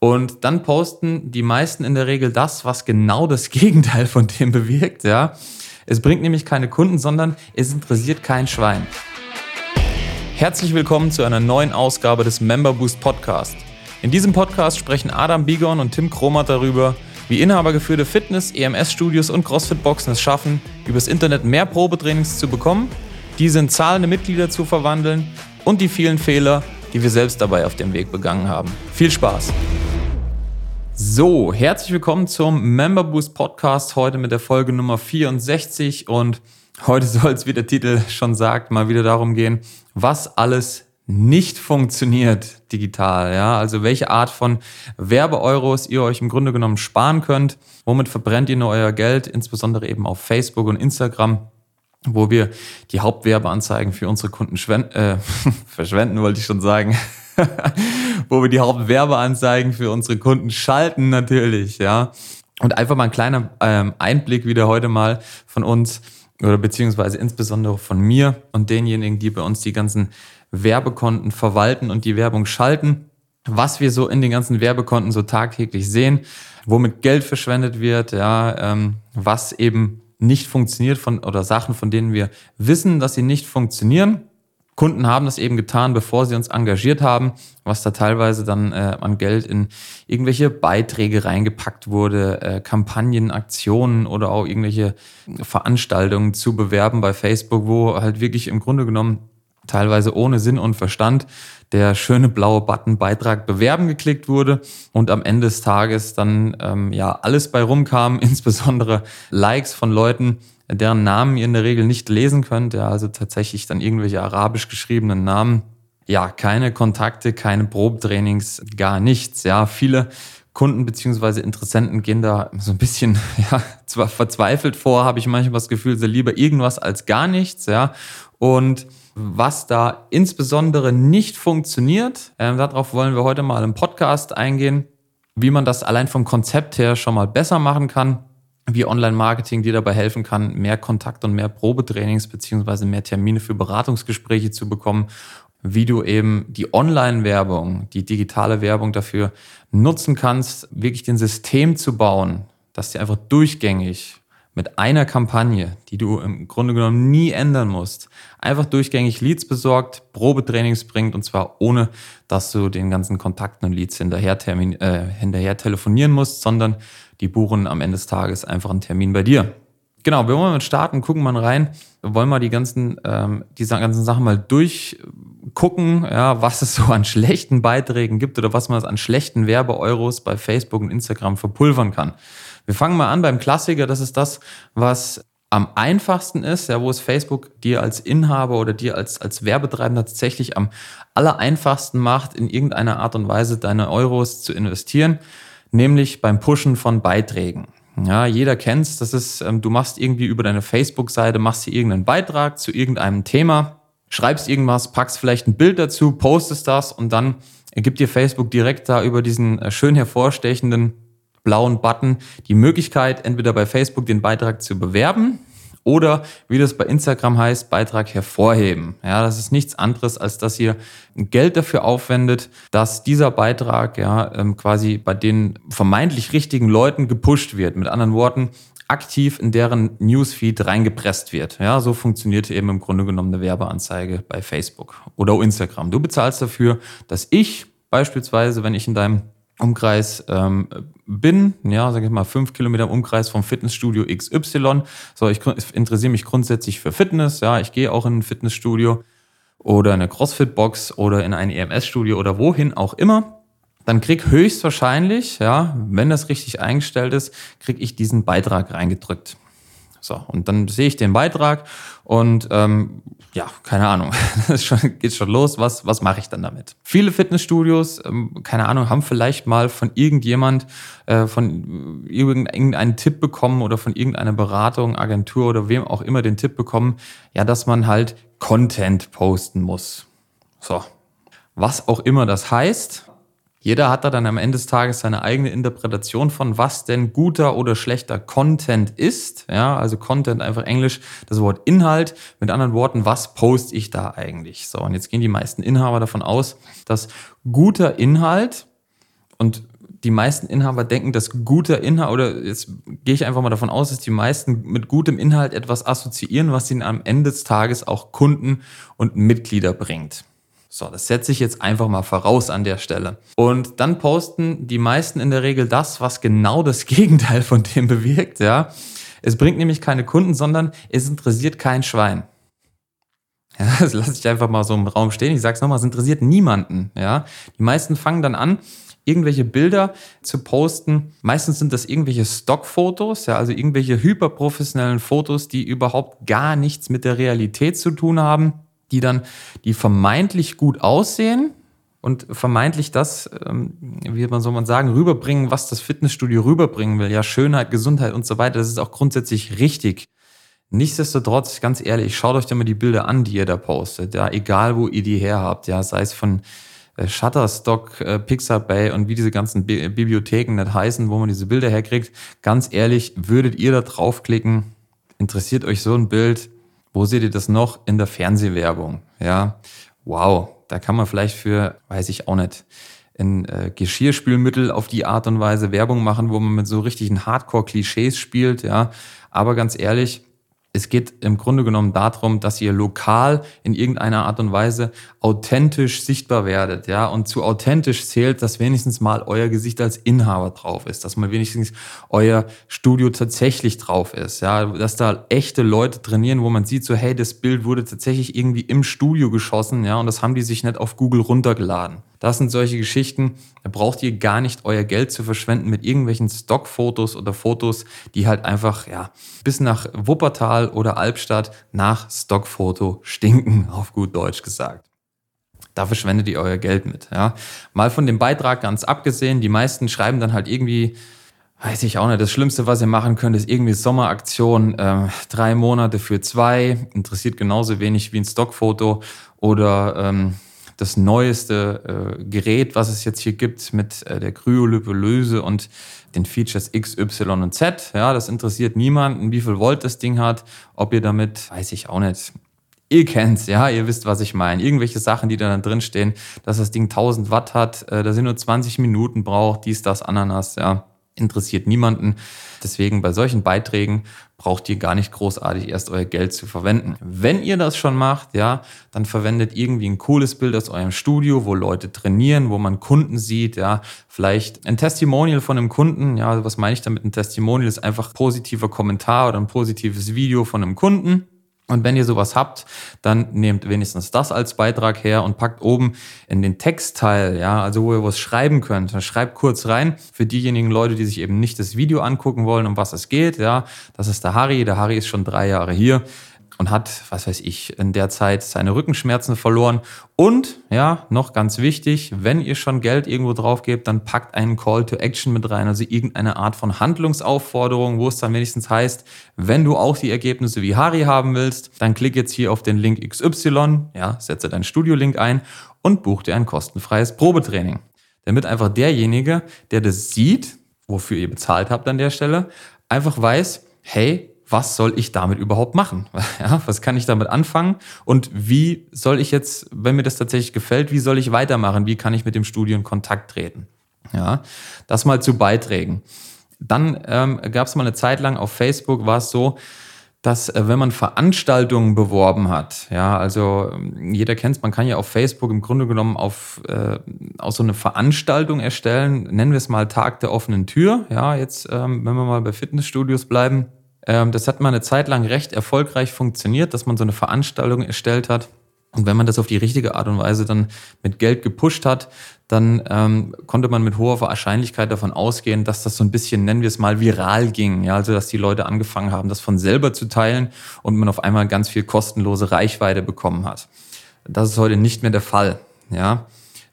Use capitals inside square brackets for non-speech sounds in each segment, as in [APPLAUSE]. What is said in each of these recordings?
Und dann posten die meisten in der Regel das, was genau das [LAUGHS] Gegenteil von dem bewirkt, ja. Es bringt nämlich keine Kunden, sondern es interessiert kein Schwein. Herzlich willkommen zu einer neuen Ausgabe des Member Boost Podcast. In diesem Podcast sprechen Adam Bigon und Tim Kromat darüber, wie inhabergeführte Fitness-, EMS-Studios und CrossFit-Boxen es schaffen, übers Internet mehr Probetrainings zu bekommen, diese in zahlende Mitglieder zu verwandeln und die vielen Fehler, die wir selbst dabei auf dem Weg begangen haben. Viel Spaß! So, herzlich willkommen zum Member Boost Podcast. Heute mit der Folge Nummer 64 und heute [LAUGHS] soll es, wie der Titel schon sagt, mal wieder darum gehen, was alles nicht funktioniert digital. Ja, also welche Art von Werbeeuros ihr euch im Grunde genommen sparen könnt. Womit verbrennt ihr nur euer Geld, insbesondere eben auf Facebook und Instagram wo wir die Hauptwerbeanzeigen für unsere Kunden äh, [LAUGHS] verschwenden, wollte ich schon sagen. Wo wir die Hauptwerbeanzeigen für unsere Kunden schalten natürlich, ja. Und einfach mal ein kleiner ähm, Einblick wieder heute mal von uns oder beziehungsweise insbesondere von mir und denjenigen, die bei uns die ganzen Werbekonten verwalten und die Werbung schalten, was wir so in den ganzen Werbekonten so tagtäglich sehen, womit Geld verschwendet wird, ja, ähm, was eben nicht funktioniert von oder Sachen, von denen wir wissen, dass sie nicht funktionieren Kunden haben das eben getan, bevor sie uns engagiert haben, was da teilweise dann äh, an Geld in irgendwelche Beiträge reingepackt wurde, äh, Kampagnen, Aktionen oder auch irgendwelche Veranstaltungen zu bewerben bei Facebook, wo halt wirklich im Grunde genommen teilweise ohne Sinn und Verstand der schöne blaue Button Beitrag bewerben geklickt wurde und am Ende des Tages dann ähm, ja alles bei rumkam, [LAUGHS] insbesondere Likes von Leuten, deren Namen ihr in der Regel nicht lesen könnt, ja, also tatsächlich dann irgendwelche arabisch geschriebenen Namen. Ja, keine Kontakte, keine Probetrainings, gar nichts. Ja, viele Kunden beziehungsweise Interessenten gehen da so ein bisschen [LAUGHS] ja, zwar verzweifelt vor, habe ich manchmal das Gefühl, sie lieber irgendwas als gar nichts, ja. Und was da insbesondere nicht funktioniert, äh, darauf wollen wir heute mal im Podcast eingehen, wie man das allein vom Konzept her schon mal besser machen kann wie Online-Marketing dir dabei helfen kann, mehr Kontakt und mehr Probetrainings beziehungsweise mehr Termine für Beratungsgespräche zu bekommen, wie du eben die Online-Werbung, die digitale Werbung dafür nutzen kannst, wirklich den System zu bauen, dass dir einfach durchgängig mit einer Kampagne, die du im Grunde genommen nie ändern musst, einfach durchgängig Leads besorgt, Probetrainings bringt und zwar ohne, dass du den ganzen Kontakten und Leads hinterher, äh, hinterher telefonieren musst, sondern die buchen am Ende des Tages einfach einen Termin bei dir. Genau, wir wollen mal starten, gucken mal rein. Wollen mal die ganzen, ähm, diese ganzen Sachen mal durchgucken, ja, was es so an schlechten Beiträgen gibt oder was man an schlechten Werbeeuros bei Facebook und Instagram verpulvern kann. Wir fangen mal an beim Klassiker. Das ist das, was am einfachsten ist, ja, wo es Facebook dir als Inhaber oder dir als, als Werbetreibender tatsächlich am aller einfachsten macht, in irgendeiner Art und Weise deine Euros zu investieren nämlich beim Pushen von Beiträgen. Ja, jeder kennt's. Das ist, ähm, du machst irgendwie über deine Facebook-Seite, machst hier irgendeinen Beitrag zu irgendeinem Thema, schreibst irgendwas, packst vielleicht ein Bild dazu, postest das und dann gibt dir Facebook direkt da über diesen äh, schön hervorstechenden blauen Button die Möglichkeit, entweder bei Facebook den Beitrag zu bewerben oder wie das bei Instagram heißt, Beitrag hervorheben. Ja, das ist nichts anderes, als dass ihr Geld dafür aufwendet, dass dieser Beitrag ja ähm, quasi bei den vermeintlich richtigen Leuten gepusht wird. Mit anderen Worten, aktiv in deren Newsfeed reingepresst wird. Ja, so funktioniert eben im Grunde genommen eine Werbeanzeige bei Facebook oder Instagram. Du bezahlst dafür, dass ich beispielsweise, wenn ich in deinem Umkreis ähm, bin, ja, sage ich mal, fünf Kilometer im Umkreis vom Fitnessstudio XY. So, ich interessiere mich grundsätzlich für Fitness, ja, ich gehe auch in ein Fitnessstudio oder in eine CrossFit-Box oder in ein EMS-Studio oder wohin auch immer. Dann krieg höchstwahrscheinlich, ja, wenn das richtig eingestellt ist, krieg ich diesen Beitrag reingedrückt. So, und dann sehe ich den Beitrag und ähm, ja, keine Ahnung, [LAUGHS] schon, geht schon los. Was, was mache ich dann damit? Viele Fitnessstudios, ähm, keine Ahnung, haben vielleicht mal von irgendjemand, äh, von irgendeinen Tipp bekommen oder von irgendeiner Beratung, Agentur oder wem auch immer den Tipp bekommen, ja, dass man halt Content posten muss. So, was auch immer das heißt, jeder hat da dann am Ende des Tages seine eigene Interpretation von, was denn guter oder schlechter Content ist. Ja, also Content einfach Englisch, das Wort Inhalt. Mit anderen Worten, was poste ich da eigentlich? So, und jetzt gehen die meisten Inhaber davon aus, dass guter Inhalt und die meisten Inhaber denken, dass guter Inhalt, oder jetzt gehe ich einfach mal davon aus, dass die meisten mit gutem Inhalt etwas assoziieren, was ihnen am Ende des Tages auch Kunden und Mitglieder bringt. So, das setze ich jetzt einfach mal voraus an der Stelle. Und dann posten die meisten in der Regel das, was genau das [LAUGHS] Gegenteil von dem bewirkt, ja. Es bringt nämlich keine Kunden, sondern es interessiert kein Schwein. Ja, [LAUGHS] das lasse ich einfach mal so im Raum stehen. Ich sage es nochmal, es interessiert niemanden. Ja, die meisten fangen dann an, irgendwelche Bilder zu posten. Meistens sind das irgendwelche Stockfotos, ja, also irgendwelche hyperprofessionellen Fotos, die überhaupt gar nichts mit der Realität zu tun haben, die dann, die vermeintlich gut aussehen und vermeintlich das, ähm, wie man soll man sagen, rüberbringen, was das Fitnessstudio rüberbringen will. Ja, Schönheit, Gesundheit und so weiter. Das ist auch grundsätzlich richtig. Nichtsdestotrotz, ganz ehrlich, schaut euch doch mal die Bilder an, die ihr da postet. Ja, egal wo ihr die her habt. Ja, sei es von äh, Shutterstock, äh, Pixabay und wie diese ganzen Bi Bibliotheken nicht heißen, wo man diese Bilder herkriegt. Ganz ehrlich, würdet ihr da draufklicken? Interessiert euch so ein Bild? Wo seht ihr das noch? In der Fernsehwerbung. Ja, wow. Da kann man vielleicht für, weiß ich auch nicht, ein äh, Geschirrspülmittel auf die Art und Weise Werbung machen, wo man mit so richtigen Hardcore-Klischees spielt, ja. Aber ganz ehrlich, es geht im Grunde genommen darum, dass ihr lokal in irgendeiner Art und Weise authentisch sichtbar werdet, ja. Und zu authentisch zählt, dass wenigstens mal euer Gesicht als Inhaber drauf ist, dass mal wenigstens euer Studio tatsächlich drauf ist, ja. Dass da echte Leute trainieren, wo man sieht so, hey, das Bild wurde tatsächlich irgendwie im Studio geschossen, ja. Und das haben die sich nicht auf Google runtergeladen. Das sind solche Geschichten, da braucht ihr gar nicht euer Geld zu verschwenden mit irgendwelchen Stockfotos oder Fotos, die halt einfach, ja, bis nach Wuppertal oder Albstadt nach Stockfoto stinken, [LAUGHS] auf gut Deutsch gesagt. Da verschwendet ihr euer Geld mit, ja. Mal von dem Beitrag ganz abgesehen, die meisten schreiben dann halt irgendwie, weiß ich auch nicht, das Schlimmste, was ihr machen könnt, ist irgendwie Sommeraktion, äh, drei Monate für zwei, interessiert genauso wenig wie ein Stockfoto oder ähm, das neueste äh, Gerät, was es jetzt hier gibt mit äh, der Kryolipolöse und den Features X, Y und Z. Ja, das interessiert niemanden, wie viel Volt das Ding hat, ob ihr damit, weiß ich auch nicht. Ihr kennt's, ja, ihr wisst, was ich meine. Irgendwelche Sachen, die da dann drin stehen, dass das Ding 1000 Watt hat, äh, dass ihr nur 20 Minuten braucht, dies, das, Ananas, ja interessiert niemanden. Deswegen bei solchen Beiträgen braucht ihr gar nicht großartig erst euer Geld zu verwenden. Wenn ihr das schon macht, ja, dann verwendet irgendwie ein cooles Bild aus eurem Studio, wo Leute trainieren, wo man Kunden sieht, ja, vielleicht ein Testimonial von einem Kunden, ja, was meine ich damit? Ein Testimonial ist einfach positiver Kommentar oder ein positives Video von einem Kunden und wenn ihr sowas habt, dann nehmt wenigstens das als Beitrag her und packt oben in den Textteil, ja, also wo ihr was schreiben könnt. Schreibt kurz rein für diejenigen Leute, die sich eben nicht das Video angucken wollen, um was es geht, ja. Das ist der Harry. Der Harry ist schon drei Jahre hier und hat, was weiß ich, in der Zeit seine Rückenschmerzen verloren. Und, ja, noch ganz wichtig, wenn ihr schon Geld irgendwo drauf gebt, dann packt einen Call to Action mit rein, also irgendeine Art von Handlungsaufforderung, wo es dann wenigstens heißt, wenn du auch die Ergebnisse wie Harry haben willst, dann klick jetzt hier auf den Link XY, ja, setze deinen Studio-Link ein und buch dir ein kostenfreies Probetraining. Damit einfach derjenige, der das sieht, wofür ihr bezahlt habt an der Stelle, einfach weiß, hey, was soll ich damit überhaupt machen? [LAUGHS] Ja, was kann ich damit anfangen? Und wie soll ich jetzt, wenn mir das tatsächlich gefällt, wie soll ich weitermachen? Wie kann ich mit dem Studio in Kontakt treten? Ja, das mal zu Beiträgen. Dann ähm, gab es mal eine Zeit lang auf Facebook, war es so, dass äh, wenn man Veranstaltungen beworben hat, ja, also ähm, jeder kennt es, man kann ja auf Facebook im Grunde genommen auf, äh, aus so eine Veranstaltung erstellen, nennen wir es mal Tag der offenen Tür, ja, jetzt, ähm, wenn wir mal bei Fitnessstudios bleiben, das hat mal eine Zeit lang recht erfolgreich funktioniert, dass man so eine Veranstaltung erstellt hat. Und wenn man das auf die richtige Art und Weise dann mit Geld gepusht hat, dann ähm, konnte man mit hoher Wahrscheinlichkeit davon ausgehen, dass das so ein bisschen, nennen wir es mal, viral ging. Ja, also dass die Leute angefangen haben, das von selber zu teilen und man auf einmal ganz viel kostenlose Reichweite bekommen hat. Das ist heute nicht mehr der Fall. Ja,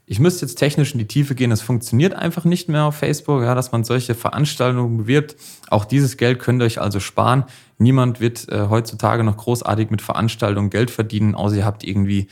ich müsste jetzt technisch in die Tiefe gehen, es funktioniert einfach nicht mehr auf Facebook, ja, dass man solche Veranstaltungen bewirbt. Auch dieses Geld könnt ihr euch also sparen. Niemand wird äh, heutzutage noch großartig mit Veranstaltungen Geld verdienen, außer ihr habt irgendwie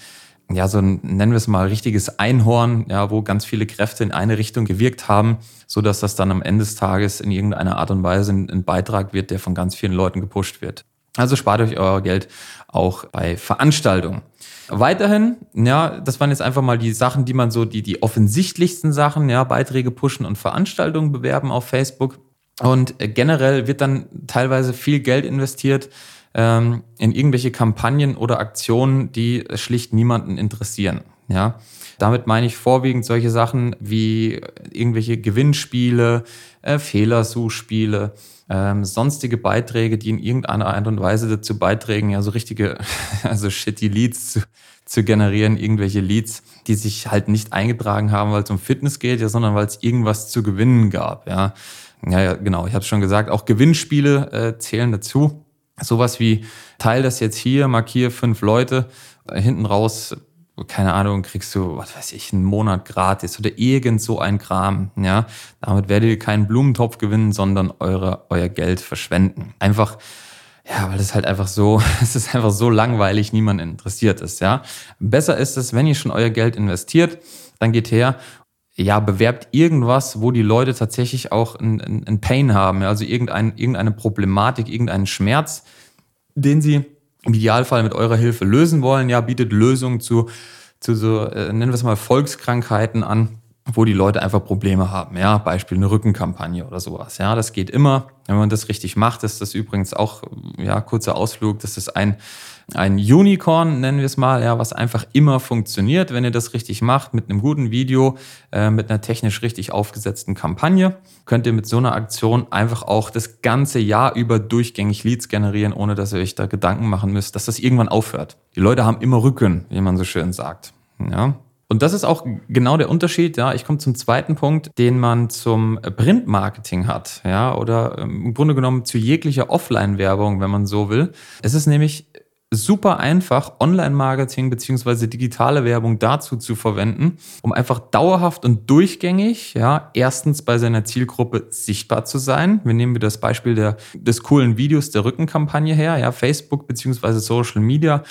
ja, so ein, nennen wir es mal, richtiges Einhorn, ja, wo ganz viele Kräfte in eine Richtung gewirkt haben, so dass das dann am Ende des Tages in irgendeiner Art und Weise ein, ein Beitrag wird, der von ganz vielen Leuten gepusht wird. Also spart euch euer Geld auch bei Veranstaltungen. Weiterhin, ja, das waren jetzt einfach mal die Sachen, die man so, die, die offensichtlichsten Sachen, ja, Beiträge pushen und Veranstaltungen bewerben auf Facebook. Und generell wird dann teilweise viel Geld investiert ähm, in irgendwelche Kampagnen oder Aktionen, die schlicht niemanden interessieren. Ja, damit meine ich vorwiegend solche Sachen wie irgendwelche Gewinnspiele, äh, Fehlersuchspiele, ähm, sonstige Beiträge, die in irgendeiner Art und Weise dazu beitragen, ja so richtige, [LAUGHS] also shitty Leads zu, zu generieren, irgendwelche Leads, die sich halt nicht eingetragen haben, weil es um Fitness geht, ja, sondern weil es irgendwas zu gewinnen gab, ja. Ja, ja genau, ich habe schon gesagt, auch Gewinnspiele äh, zählen dazu. Sowas wie teil das jetzt hier, markier fünf Leute, äh, hinten raus keine Ahnung, kriegst du, was weiß ich, einen Monat gratis oder irgend so ein Kram, ja. Damit werdet ihr keinen Blumentopf gewinnen, sondern eure, euer Geld verschwenden. Einfach, ja, weil es halt einfach so, [LAUGHS] es ist einfach so langweilig, niemand interessiert ist, ja. Besser ist es, wenn ihr schon euer Geld investiert, dann geht her ja, bewerbt irgendwas, wo die Leute tatsächlich auch ein, Pain haben, ja? also irgendein, irgendeine Problematik, irgendeinen Schmerz, den sie im Idealfall mit eurer Hilfe lösen wollen, ja, bietet Lösungen zu, zu so, äh, nennen wir es mal, Volkskrankheiten an, wo die Leute einfach Probleme haben. Ja, Beispiel eine Rückenkampagne oder sowas. Ja, das geht immer. Wenn man das richtig macht, ist das übrigens auch, ja, kurzer Ausflug, das ist ein ein Unicorn, nennen wir es mal, ja, was einfach immer funktioniert, wenn ihr das richtig macht, mit einem guten Video, äh, mit einer technisch richtig aufgesetzten Kampagne, könnt ihr mit so einer Aktion einfach auch das ganze Jahr über durchgängig Leads generieren, ohne dass ihr euch da Gedanken machen müsst, dass das irgendwann aufhört. Die Leute haben immer Rücken, wie man so schön sagt. Ja. Und das ist auch genau der Unterschied. Ja, ich komme zum zweiten Punkt, den man zum Printmarketing hat, ja, oder ähm, im Grunde genommen zu jeglicher Offline-Werbung, wenn man so will. Es ist nämlich super einfach, Online-Marketing beziehungsweise digitale Werbung dazu zu verwenden, um einfach dauerhaft und durchgängig, ja, erstens bei seiner Zielgruppe sichtbar zu sein. Wir nehmen wieder das Beispiel der, des coolen Videos der Rückenkampagne her, ja, Facebook beziehungsweise Social Media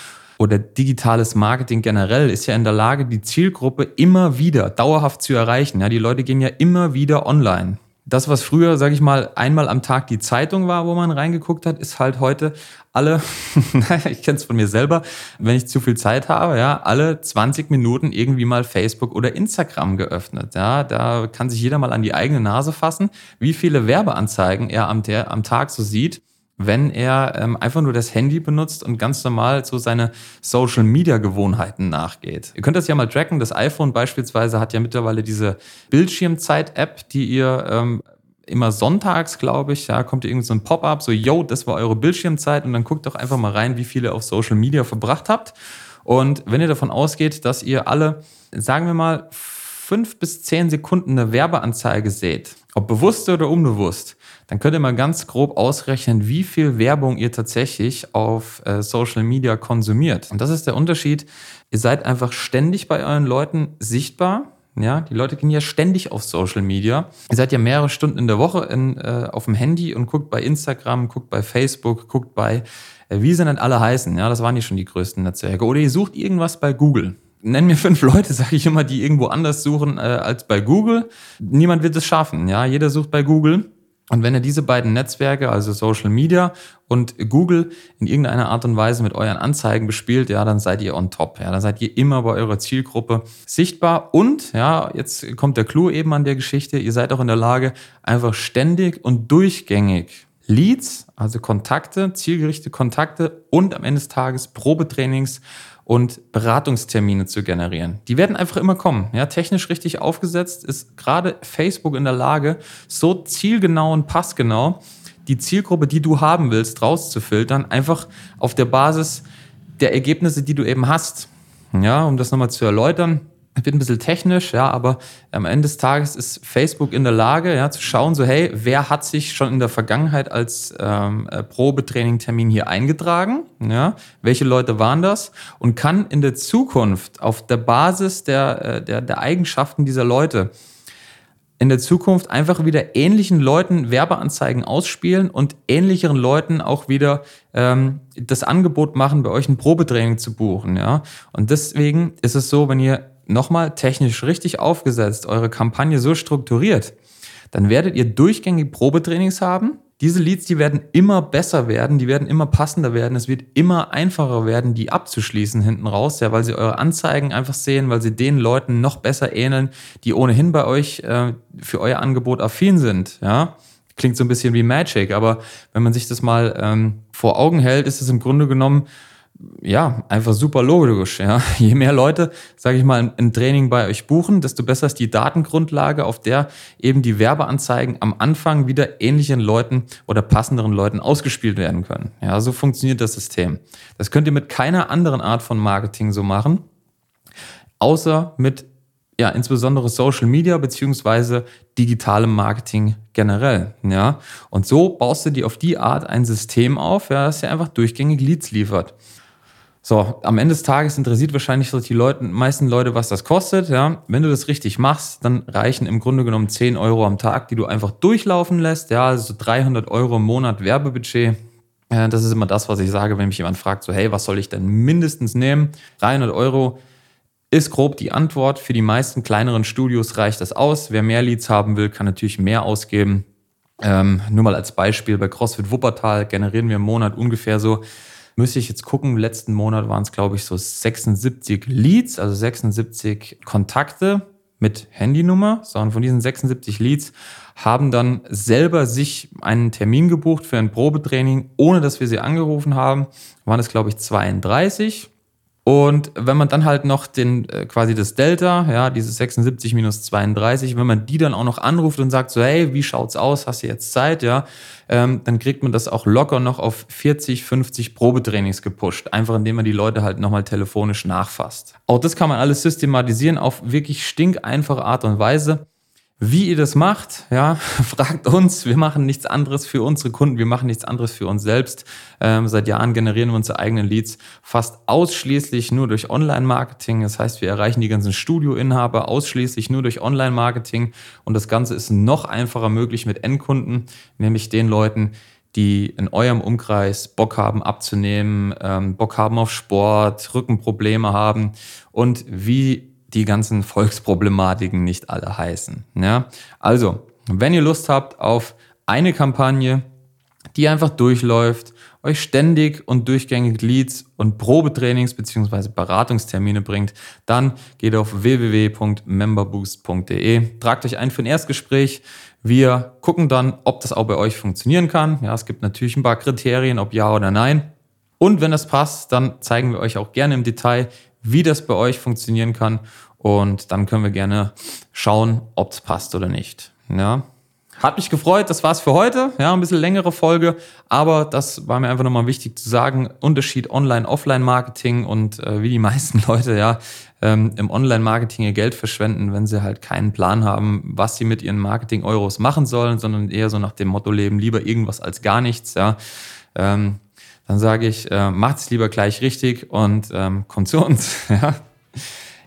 oder digitales Marketing generell ist ja in der Lage, die Zielgruppe immer wieder dauerhaft zu erreichen. Ja, die Leute gehen ja immer wieder online. Das, was früher, sage ich mal, einmal am Tag die Zeitung war, wo man reingeguckt hat, ist halt heute alle, [LAUGHS] ich kenne es von mir selber, wenn ich zu viel Zeit habe, ja, alle 20 Minuten irgendwie mal Facebook oder Instagram geöffnet. Ja, da kann sich jeder mal an die eigene Nase fassen, wie viele Werbeanzeigen er am, der, am Tag so sieht wenn er ähm, einfach nur das Handy benutzt und ganz normal so seine Social Media Gewohnheiten nachgeht. Ihr könnt das ja mal tracken. Das iPhone beispielsweise hat ja mittlerweile diese Bildschirmzeit-App, die ihr ähm, immer sonntags, glaube ich, ja, kommt irgend so ein Pop-up, so, yo, das war eure Bildschirmzeit und dann guckt doch einfach mal rein, wie viele auf Social Media verbracht habt. Und wenn ihr davon ausgeht, dass ihr alle, sagen wir mal, fünf bis zehn Sekunden eine Werbeanzeige seht, ob bewusst oder unbewusst, dann könnt ihr mal ganz grob ausrechnen, wie viel Werbung ihr tatsächlich auf äh, Social Media konsumiert. Und das ist der Unterschied. Ihr seid einfach ständig bei euren Leuten sichtbar. Ja, die Leute gehen ja ständig auf Social Media. Ihr seid ja mehrere Stunden in der Woche in, äh, auf dem Handy und guckt bei Instagram, guckt bei Facebook, guckt bei, äh, wie sie denn alle heißen. Ja, das waren ja schon die größten Netzwerke. Oder ihr sucht irgendwas bei Google nenn mir fünf Leute, [LAUGHS] sage ich immer, die irgendwo anders suchen äh, als bei Google. Niemand wird es schaffen. Ja, jeder sucht bei Google. Und wenn ihr diese beiden Netzwerke, also Social Media und Google, in irgendeiner Art und Weise mit euren Anzeigen bespielt, ja, dann seid ihr on top. Ja, dann seid ihr immer bei eurer Zielgruppe sichtbar. Und, ja, jetzt kommt der Clou eben an der Geschichte. Ihr seid auch in der Lage, einfach ständig und durchgängig Leads, also Kontakte, zielgerichtete Kontakte und am Ende des Tages Probetrainings und Beratungstermine zu generieren. Die werden einfach immer kommen. Ja, technisch richtig aufgesetzt ist gerade Facebook in der Lage, so zielgenau und passgenau die Zielgruppe, die du haben willst, rauszufiltern, einfach auf der Basis der Ergebnisse, die du eben hast. Ja, um das nochmal zu erläutern wird ein bisschen technisch, ja, aber am Ende des Tages ist Facebook in der Lage, ja, zu schauen, so hey, wer hat sich schon in der Vergangenheit als ähm, äh, Probetraining-Termin hier eingetragen, ja, welche Leute waren das und kann in der Zukunft auf der Basis der, äh, der, der Eigenschaften dieser Leute in der Zukunft einfach wieder ähnlichen Leuten Werbeanzeigen ausspielen und ähnlicheren Leuten auch wieder ähm, das Angebot machen, bei euch ein Probetraining zu buchen, ja. Und deswegen ist es so, wenn ihr nochmal technisch richtig aufgesetzt, eure Kampagne so strukturiert, dann werdet ihr durchgängig Probetrainings haben, diese Leads, die werden immer besser werden, die werden immer passender werden, es wird immer einfacher werden, die abzuschließen hinten raus, ja, weil sie eure Anzeigen einfach sehen, weil sie den Leuten noch besser ähneln, die ohnehin bei euch äh, für euer Angebot affin sind, ja. Klingt so ein bisschen wie Magic, aber wenn man sich das mal ähm, vor Augen hält, ist es im Grunde genommen ja, einfach super logisch. Ja. [LAUGHS] Je mehr Leute, sage ich mal, ein Training bei euch buchen, desto besser ist die Datengrundlage, auf der eben die Werbeanzeigen am Anfang wieder ähnlichen Leuten oder passenderen Leuten ausgespielt werden können. Ja, so funktioniert das System. Das könnt ihr mit keiner anderen Art von Marketing so machen, außer mit ja, insbesondere Social Media beziehungsweise digitalem Marketing generell, ja. Und so baust du dir auf die Art ein System auf, ja, das dir einfach durchgängig Leads liefert. So, am Ende des Tages interessiert wahrscheinlich die Leute, meisten Leute, was das kostet. Ja, wenn du das richtig machst, dann reichen im Grunde genommen 10 Euro am Tag, die du einfach durchlaufen lässt. Ja, also 300 Euro im Monat Werbebudget. Das ist immer das, was ich sage, wenn mich jemand fragt, so, hey, was soll ich denn mindestens nehmen? 300 Euro ist grob die Antwort. Für die meisten kleineren Studios reicht das aus. Wer mehr Leads haben will, kann natürlich mehr ausgeben. Ähm, nur mal als Beispiel, bei CrossFit Wuppertal generieren wir im Monat ungefähr so Müsste ich jetzt gucken, letzten Monat waren es, glaube ich, so 76 Leads, also 76 Kontakte mit Handynummer. So, und von diesen 76 Leads haben dann selber sich einen Termin gebucht für ein Probetraining, ohne dass wir sie angerufen haben. Waren es, glaube ich, 32. Und wenn man dann halt noch den, äh, quasi das Delta, ja, dieses 76 minus 32, wenn man die dann auch noch anruft und sagt so, hey, wie schaut's aus, hast du jetzt Zeit, ja, ähm, dann kriegt man das auch locker noch auf 40, 50 Probetrainings gepusht, einfach indem man die Leute halt nochmal telefonisch nachfasst. Auch das kann man alles systematisieren auf wirklich stinkeinfache Art und Weise. Wie ihr das macht, ja, [LAUGHS] fragt uns. Wir machen nichts anderes für unsere Kunden, wir machen nichts anderes für uns selbst. Ähm, seit Jahren generieren wir unsere eigenen Leads fast ausschließlich nur durch Online-Marketing. Das heißt, wir erreichen die ganzen Studioinhaber ausschließlich nur durch Online-Marketing. Und das Ganze ist noch einfacher möglich mit Endkunden, nämlich den Leuten, die in eurem Umkreis Bock haben abzunehmen, ähm, Bock haben auf Sport, Rückenprobleme haben und wie die ganzen Volksproblematiken nicht alle heißen. Ja? Also, wenn ihr Lust habt auf eine Kampagne, die einfach durchläuft, euch ständig und durchgängig Leads und Probetrainings bzw. Beratungstermine bringt, dann geht auf www.memberboost.de, tragt euch ein für ein Erstgespräch. Wir gucken dann, ob das auch bei euch funktionieren kann. Ja, es gibt natürlich ein paar Kriterien, ob ja oder nein. Und wenn das passt, dann zeigen wir euch auch gerne im Detail, wie das bei euch funktionieren kann. Und dann können wir gerne schauen, ob es passt oder nicht. Ja. Hat mich gefreut, das war's für heute. Ja, ein bisschen längere Folge, aber das war mir einfach nochmal wichtig zu sagen. Unterschied Online-Offline-Marketing und äh, wie die [LAUGHS] meisten Leute ja ähm, im Online-Marketing ihr Geld verschwenden, wenn sie halt keinen Plan haben, was sie mit ihren Marketing-Euros machen sollen, sondern eher so nach dem Motto leben, lieber irgendwas als gar nichts. Ja. Ähm, dann sage ich, äh, macht's lieber gleich richtig und ähm, kommt zu uns. [LAUGHS] Ja.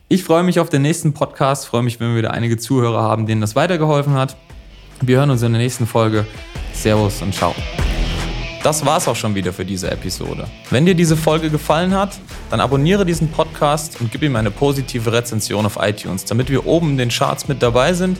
Ich freue mich auf den nächsten Podcast, freue mich, wenn wir wieder einige Zuhörer haben, denen das weitergeholfen hat. Wir hören uns in der nächsten Folge. Servus und ciao. Das war's auch schon wieder für diese Episode. Wenn dir diese Folge gefallen hat, dann abonniere diesen Podcast und gib ihm eine positive Rezension auf iTunes, damit wir oben in den Charts mit dabei sind